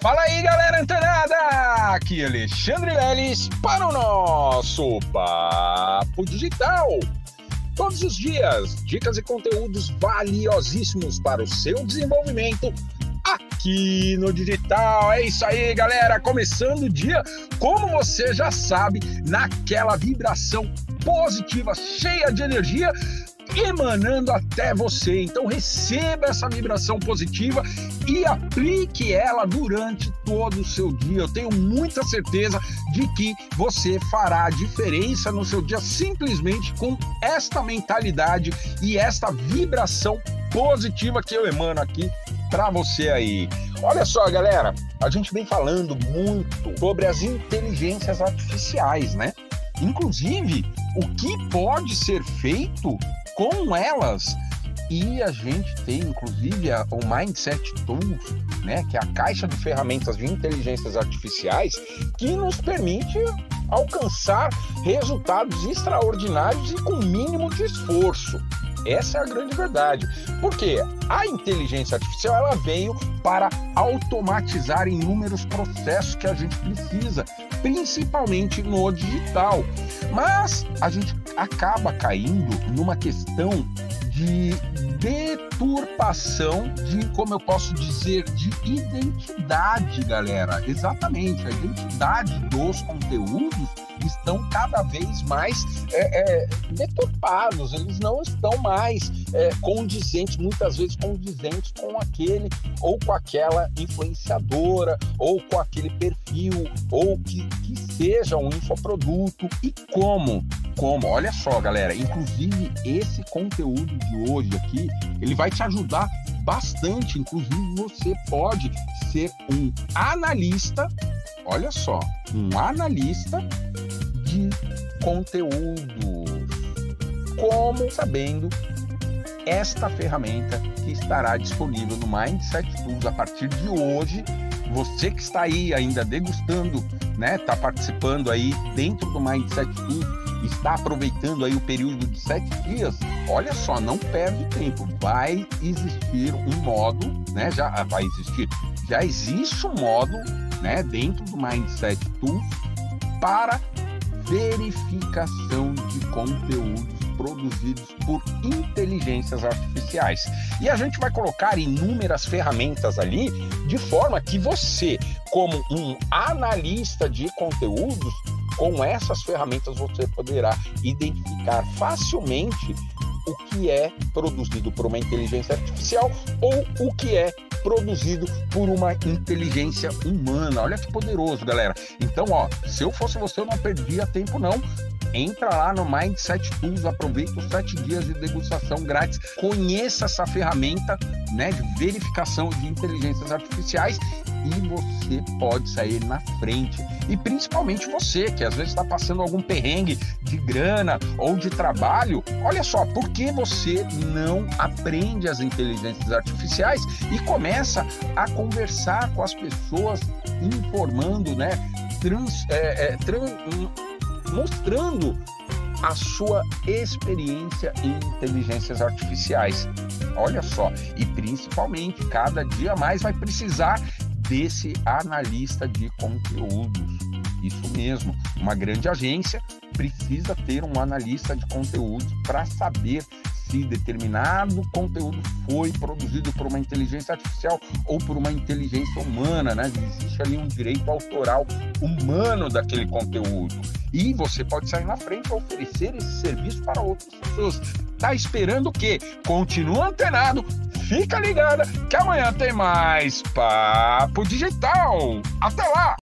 Fala aí, galera antenada! Aqui é Alexandre Leles para o nosso Papo Digital. Todos os dias, dicas e conteúdos valiosíssimos para o seu desenvolvimento aqui no digital. É isso aí, galera. Começando o dia, como você já sabe, naquela vibração positiva, cheia de energia, emanando até você. Então receba essa vibração positiva e aplique ela durante todo o seu dia. Eu tenho muita certeza de que você fará a diferença no seu dia simplesmente com esta mentalidade e esta vibração positiva que eu emano aqui para você aí. Olha só, galera, a gente vem falando muito sobre as inteligências artificiais, né? Inclusive, o que pode ser feito com elas. E a gente tem, inclusive, a, o Mindset Tools, né, que é a caixa de ferramentas de inteligências artificiais, que nos permite alcançar resultados extraordinários e com mínimo de esforço. Essa é a grande verdade. Porque a inteligência artificial ela veio para automatizar inúmeros processos que a gente precisa, principalmente no digital. Mas a gente acaba caindo numa questão de deturpação de, como eu posso dizer, de identidade, galera. Exatamente, a identidade dos conteúdos estão cada vez mais é, é, deturpados, eles não estão mais é, condizentes, muitas vezes condizentes com aquele ou com aquela influenciadora, ou com aquele perfil, ou que, que seja um infoproduto. E como? Como? Olha só, galera, inclusive esse conteúdo de hoje aqui, ele vai te ajudar bastante. Inclusive, você pode ser um analista, olha só, um analista de conteúdo. Como sabendo esta ferramenta que estará disponível no Mindset Tools a partir de hoje. Você que está aí ainda degustando, né, está participando aí dentro do Mindset Tools, está aproveitando aí o período de sete dias, olha só, não perde tempo. Vai existir um modo, né? Já vai existir, já existe um modo, né, dentro do Mindset Tools para verificação de conteúdos produzidos por inteligências artificiais. E a gente vai colocar inúmeras ferramentas ali, de forma que você, como um analista de conteúdos, com essas ferramentas você poderá identificar facilmente o que é produzido por uma inteligência artificial ou o que é produzido por uma inteligência humana. Olha que poderoso, galera. Então, ó, se eu fosse você, eu não perdia tempo não. Entra lá no Mindset Tools, aproveita os sete dias de degustação grátis, conheça essa ferramenta né, de verificação de inteligências artificiais e você pode sair na frente. E principalmente você, que às vezes está passando algum perrengue de grana ou de trabalho, olha só, por que você não aprende as inteligências artificiais e começa a conversar com as pessoas, informando, né? Trans, é, é, trans, mostrando a sua experiência em inteligências artificiais. Olha só, e principalmente cada dia mais vai precisar desse analista de conteúdos. Isso mesmo, uma grande agência precisa ter um analista de conteúdos para saber se determinado conteúdo foi produzido por uma inteligência artificial ou por uma inteligência humana, né? Existe ali um direito autoral humano daquele conteúdo. E você pode sair na frente e oferecer esse serviço para outras pessoas. Tá esperando o quê? Continua antenado, fica ligada que amanhã tem mais Papo Digital. Até lá!